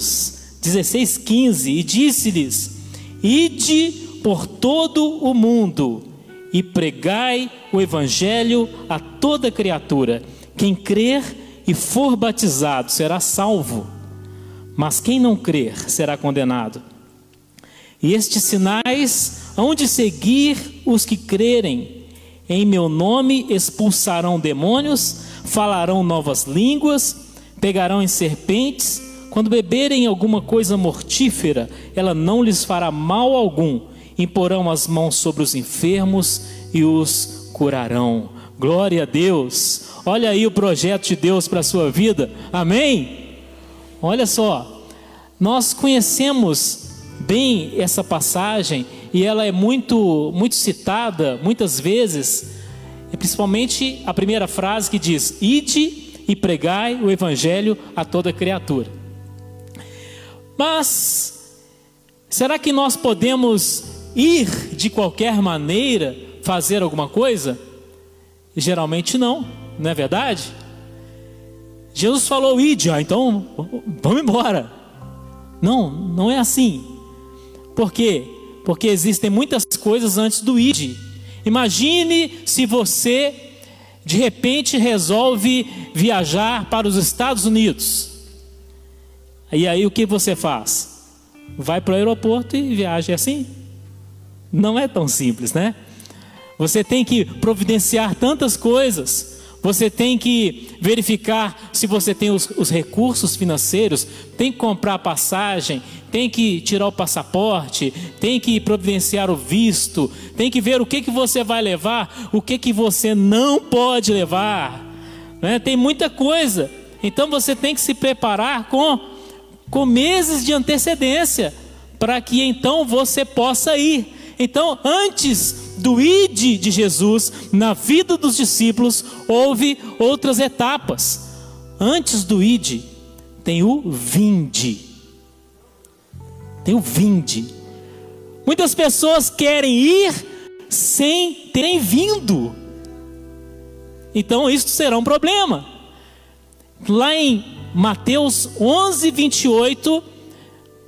Marcos 16, 15, e disse-lhes: Ide por todo o mundo e pregai o evangelho a toda criatura. Quem crer e for batizado será salvo, mas quem não crer será condenado. E estes sinais hão de seguir os que crerem. Em meu nome expulsarão demônios, falarão novas línguas, pegarão em serpentes, quando beberem alguma coisa mortífera, ela não lhes fará mal algum. Imporão as mãos sobre os enfermos e os curarão. Glória a Deus. Olha aí o projeto de Deus para a sua vida. Amém? Olha só. Nós conhecemos bem essa passagem e ela é muito muito citada muitas vezes, principalmente a primeira frase que diz: "Ide e pregai o evangelho a toda criatura". Mas será que nós podemos ir de qualquer maneira fazer alguma coisa? Geralmente não, não é verdade? Jesus falou: "Ide", então vamos embora. Não, não é assim. Por quê? Porque existem muitas coisas antes do id. Imagine se você de repente resolve viajar para os Estados Unidos. E aí o que você faz? Vai para o aeroporto e viaja assim? Não é tão simples, né? Você tem que providenciar tantas coisas. Você tem que verificar se você tem os, os, recursos financeiros, tem que comprar passagem, tem que tirar o passaporte, tem que providenciar o visto, tem que ver o que, que você vai levar, o que, que você não pode levar. Né? Tem muita coisa. Então você tem que se preparar com, com meses de antecedência, para que então você possa ir. Então, antes do ide de Jesus na vida dos discípulos, houve outras etapas. Antes do ide, tem o vinde. Tem o vinde. Muitas pessoas querem ir sem terem vindo. Então isso será um problema. Lá em Mateus 11, 28,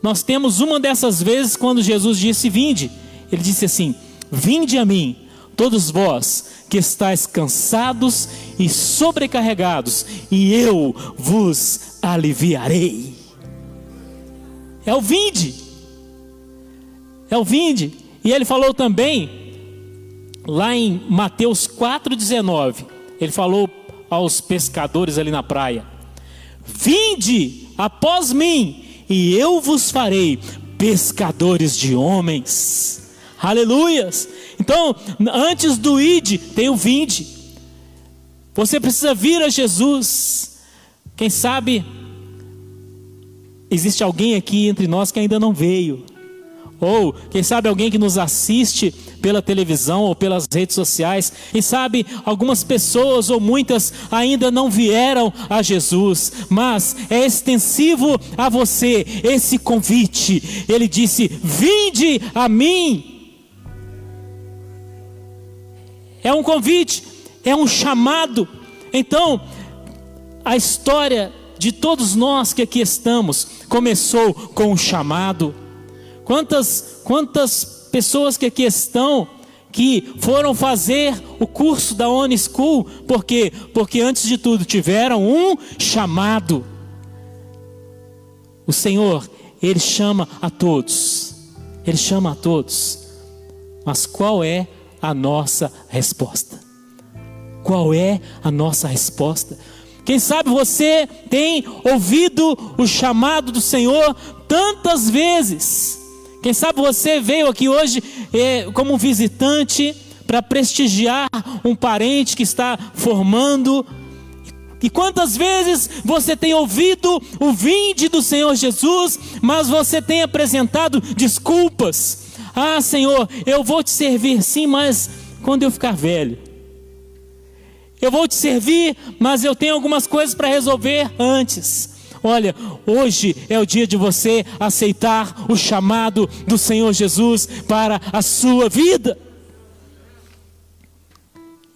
nós temos uma dessas vezes quando Jesus disse: Vinde. Ele disse assim: Vinde a mim, todos vós que estáis cansados e sobrecarregados, e eu vos aliviarei. É o vinde. É o vinde. E ele falou também, lá em Mateus 4,19, ele falou aos pescadores ali na praia: Vinde após mim, e eu vos farei pescadores de homens. Aleluias. Então, antes do id, tem o vinde. Você precisa vir a Jesus. Quem sabe existe alguém aqui entre nós que ainda não veio. Ou, quem sabe, alguém que nos assiste pela televisão ou pelas redes sociais. Quem sabe, algumas pessoas ou muitas ainda não vieram a Jesus. Mas é extensivo a você esse convite. Ele disse: Vinde a mim é um convite, é um chamado. Então, a história de todos nós que aqui estamos começou com um chamado. Quantas, quantas pessoas que aqui estão que foram fazer o curso da Oni School, por quê? Porque antes de tudo tiveram um chamado. O Senhor, Ele chama a todos, Ele chama a todos, mas qual é a nossa resposta. Qual é a nossa resposta? Quem sabe você tem ouvido o chamado do Senhor tantas vezes. Quem sabe você veio aqui hoje é, como visitante para prestigiar um parente que está formando. E quantas vezes você tem ouvido o vinde do Senhor Jesus, mas você tem apresentado desculpas, ah, Senhor, eu vou te servir sim, mas quando eu ficar velho. Eu vou te servir, mas eu tenho algumas coisas para resolver antes. Olha, hoje é o dia de você aceitar o chamado do Senhor Jesus para a sua vida.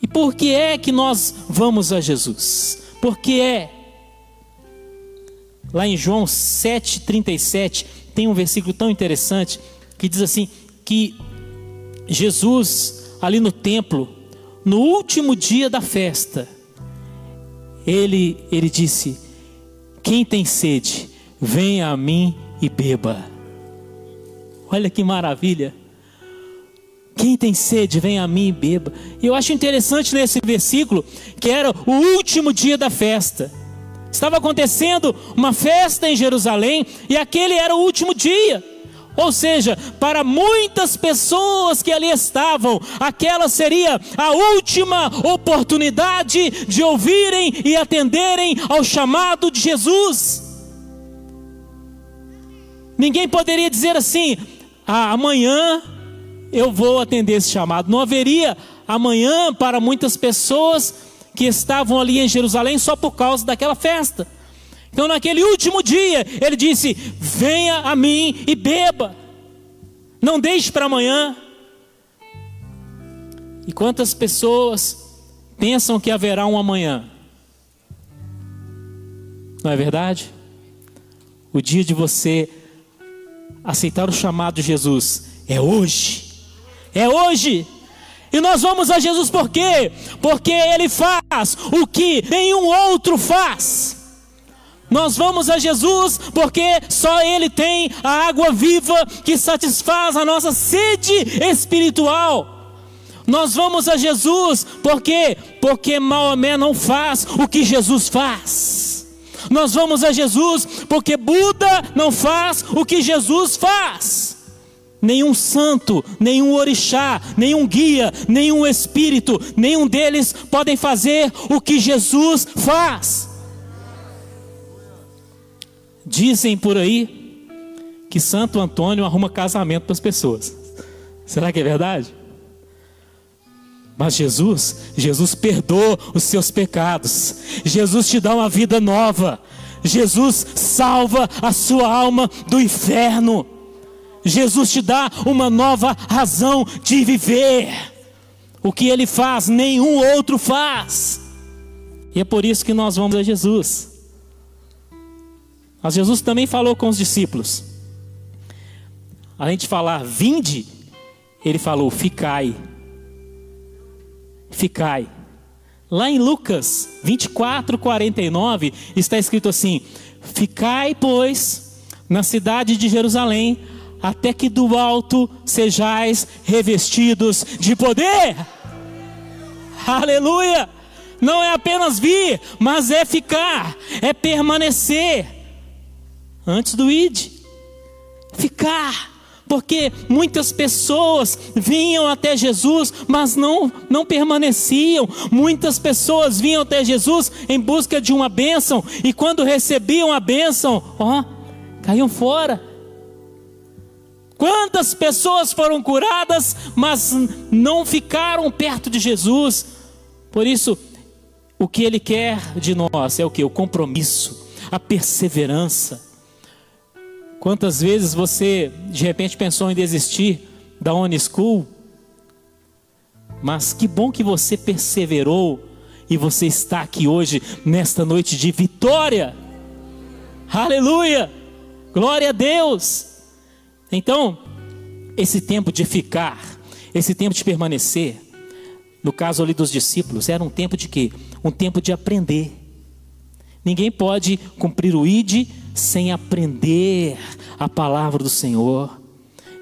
E por que é que nós vamos a Jesus? Porque é Lá em João 7,37, tem um versículo tão interessante que diz assim: que Jesus, ali no templo, no último dia da festa, ele, ele disse: Quem tem sede, venha a mim e beba. Olha que maravilha. Quem tem sede, venha a mim e beba. E eu acho interessante nesse versículo que era o último dia da festa. Estava acontecendo uma festa em Jerusalém e aquele era o último dia. Ou seja, para muitas pessoas que ali estavam, aquela seria a última oportunidade de ouvirem e atenderem ao chamado de Jesus. Ninguém poderia dizer assim: ah, amanhã eu vou atender esse chamado. Não haveria amanhã para muitas pessoas que estavam ali em Jerusalém só por causa daquela festa. Então, naquele último dia, ele disse: Venha a mim e beba, não deixe para amanhã. E quantas pessoas pensam que haverá um amanhã? Não é verdade? O dia de você aceitar o chamado de Jesus é hoje. É hoje. E nós vamos a Jesus por quê? Porque Ele faz o que nenhum outro faz. Nós vamos a Jesus porque só Ele tem a água viva que satisfaz a nossa sede espiritual. Nós vamos a Jesus porque porque Maomé não faz o que Jesus faz. Nós vamos a Jesus porque Buda não faz o que Jesus faz nenhum santo, nenhum orixá, nenhum guia, nenhum espírito, nenhum deles podem fazer o que Jesus faz. Dizem por aí que Santo Antônio arruma casamento para as pessoas. Será que é verdade? Mas Jesus, Jesus perdoa os seus pecados. Jesus te dá uma vida nova. Jesus salva a sua alma do inferno. Jesus te dá uma nova razão de viver. O que ele faz, nenhum outro faz. E é por isso que nós vamos a Jesus. Mas Jesus também falou com os discípulos. Além de falar, vinde, ele falou, ficai. Ficai. Lá em Lucas 24, 49, está escrito assim: Ficai, pois, na cidade de Jerusalém, até que do alto sejais revestidos de poder. Aleluia! Não é apenas vir, mas é ficar, é permanecer. Antes do id, ficar, porque muitas pessoas vinham até Jesus, mas não não permaneciam. Muitas pessoas vinham até Jesus em busca de uma bênção e quando recebiam a bênção, ó, caíam fora Quantas pessoas foram curadas, mas não ficaram perto de Jesus? Por isso, o que Ele quer de nós é o que? O compromisso, a perseverança. Quantas vezes você de repente pensou em desistir da One School? Mas que bom que você perseverou e você está aqui hoje, nesta noite de vitória. Aleluia! Glória a Deus! Então, esse tempo de ficar, esse tempo de permanecer, no caso ali dos discípulos, era um tempo de quê? Um tempo de aprender. Ninguém pode cumprir o ID sem aprender a palavra do Senhor.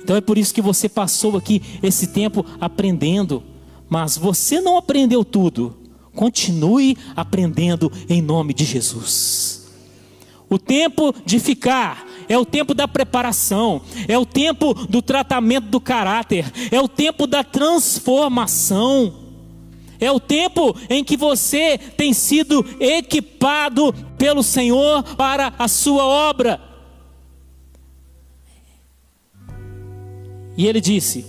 Então é por isso que você passou aqui esse tempo aprendendo, mas você não aprendeu tudo. Continue aprendendo em nome de Jesus. O tempo de ficar é o tempo da preparação, é o tempo do tratamento do caráter, é o tempo da transformação. É o tempo em que você tem sido equipado pelo Senhor para a sua obra. E ele disse: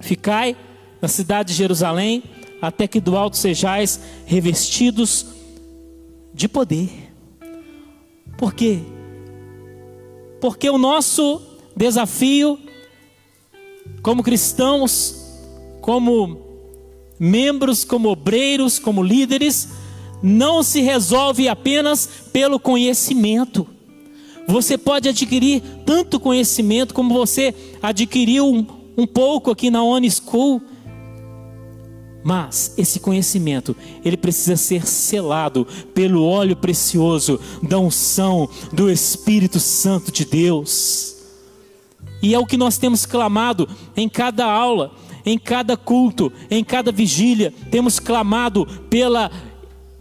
Ficai na cidade de Jerusalém, até que do alto sejais revestidos de poder. Por quê? Porque o nosso desafio, como cristãos, como membros, como obreiros, como líderes, não se resolve apenas pelo conhecimento. Você pode adquirir tanto conhecimento como você adquiriu um, um pouco aqui na One School. Mas esse conhecimento, ele precisa ser selado pelo óleo precioso da unção do Espírito Santo de Deus. E é o que nós temos clamado em cada aula, em cada culto, em cada vigília, temos clamado pela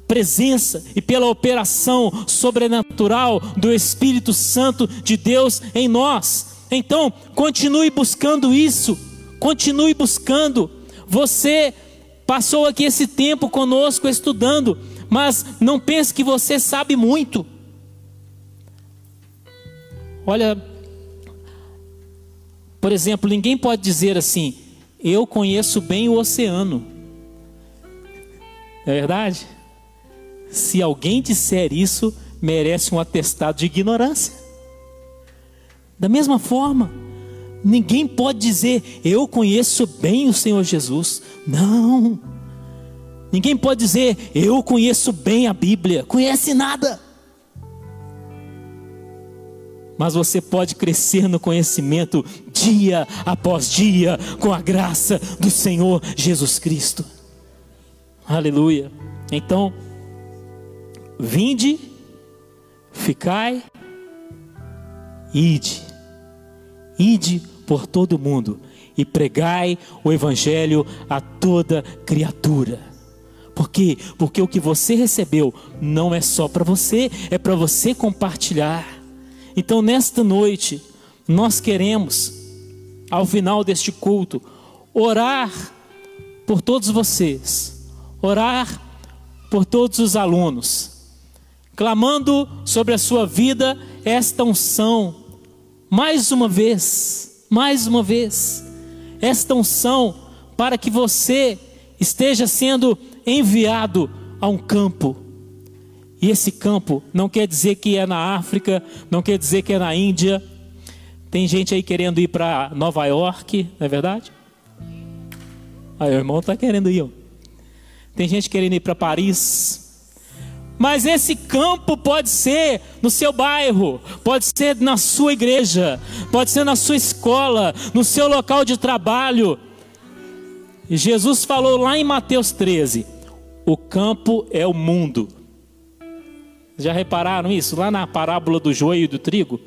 presença e pela operação sobrenatural do Espírito Santo de Deus em nós. Então, continue buscando isso, continue buscando. Você passou aqui esse tempo conosco estudando, mas não pense que você sabe muito. Olha, por exemplo, ninguém pode dizer assim: eu conheço bem o oceano. É verdade? Se alguém disser isso, merece um atestado de ignorância. Da mesma forma, ninguém pode dizer, eu conheço bem o Senhor Jesus. Não. Ninguém pode dizer, eu conheço bem a Bíblia. Conhece nada. Mas você pode crescer no conhecimento dia após dia, com a graça do Senhor Jesus Cristo. Aleluia. Então, Vinde, ficai, ide, ide por todo o mundo e pregai o Evangelho a toda criatura. Por quê? Porque o que você recebeu não é só para você, é para você compartilhar. Então, nesta noite, nós queremos, ao final deste culto, orar por todos vocês, orar por todos os alunos clamando sobre a sua vida esta unção, mais uma vez, mais uma vez, esta unção para que você esteja sendo enviado a um campo. E esse campo não quer dizer que é na África, não quer dizer que é na Índia. Tem gente aí querendo ir para Nova York, não é verdade? Aí o irmão está querendo ir. Ó. Tem gente querendo ir para Paris, mas esse campo pode ser no seu bairro, pode ser na sua igreja, pode ser na sua escola, no seu local de trabalho. Jesus falou lá em Mateus 13: o campo é o mundo. Já repararam isso? Lá na parábola do joio e do trigo,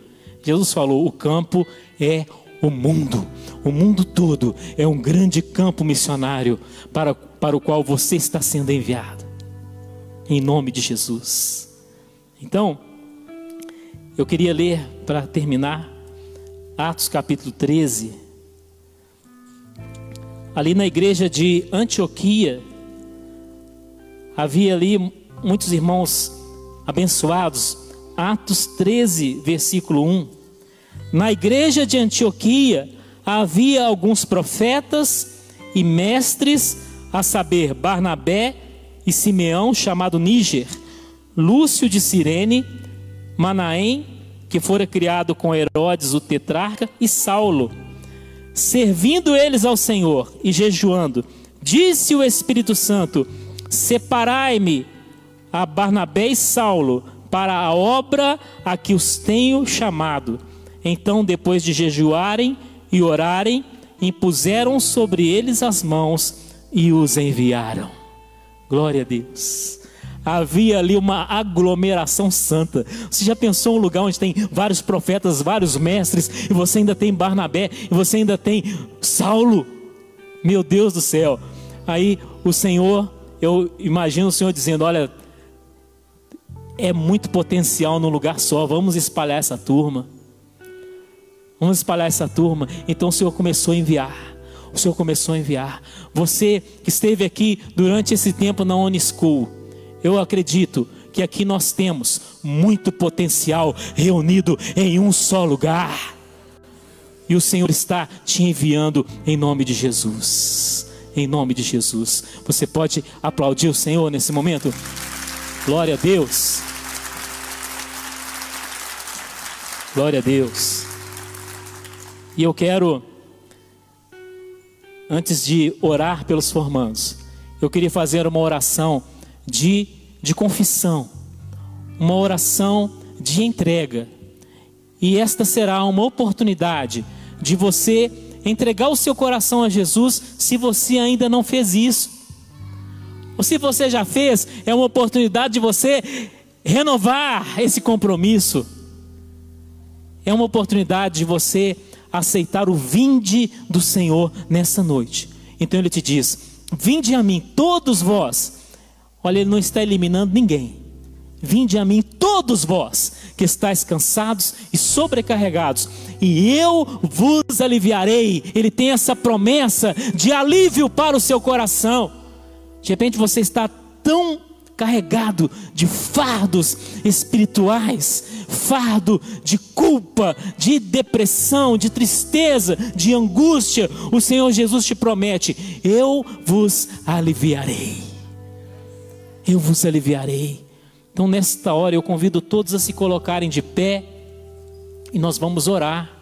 Jesus falou: o campo é o mundo. O mundo todo é um grande campo missionário para, para o qual você está sendo enviado em nome de Jesus. Então, eu queria ler para terminar Atos capítulo 13. Ali na igreja de Antioquia, havia ali muitos irmãos abençoados. Atos 13, versículo 1. Na igreja de Antioquia havia alguns profetas e mestres, a saber, Barnabé e Simeão, chamado Níger, Lúcio de Cirene, Manaém, que fora criado com Herodes o tetrarca, e Saulo. Servindo eles ao Senhor e jejuando, disse o Espírito Santo: Separai-me a Barnabé e Saulo para a obra a que os tenho chamado. Então, depois de jejuarem e orarem, impuseram sobre eles as mãos e os enviaram. Glória a Deus. Havia ali uma aglomeração santa. Você já pensou um lugar onde tem vários profetas, vários mestres, e você ainda tem Barnabé, e você ainda tem Saulo? Meu Deus do céu. Aí o Senhor, eu imagino o Senhor dizendo: Olha, é muito potencial num lugar só, vamos espalhar essa turma. Vamos espalhar essa turma. Então o Senhor começou a enviar o Senhor começou a enviar. Você que esteve aqui durante esse tempo na Unischool, eu acredito que aqui nós temos muito potencial reunido em um só lugar. E o Senhor está te enviando em nome de Jesus. Em nome de Jesus. Você pode aplaudir o Senhor nesse momento? Glória a Deus. Glória a Deus. E eu quero antes de orar pelos formandos, eu queria fazer uma oração de, de confissão, uma oração de entrega. E esta será uma oportunidade de você entregar o seu coração a Jesus se você ainda não fez isso. Ou se você já fez, é uma oportunidade de você renovar esse compromisso. É uma oportunidade de você aceitar o vinde do Senhor nessa noite. Então ele te diz: Vinde a mim, todos vós. Olha, ele não está eliminando ninguém. Vinde a mim, todos vós que estáis cansados e sobrecarregados, e eu vos aliviarei. Ele tem essa promessa de alívio para o seu coração. De repente você está tão carregado de fardos espirituais, fardo de culpa, de depressão, de tristeza, de angústia, o Senhor Jesus te promete: eu vos aliviarei. Eu vos aliviarei. Então, nesta hora, eu convido todos a se colocarem de pé e nós vamos orar.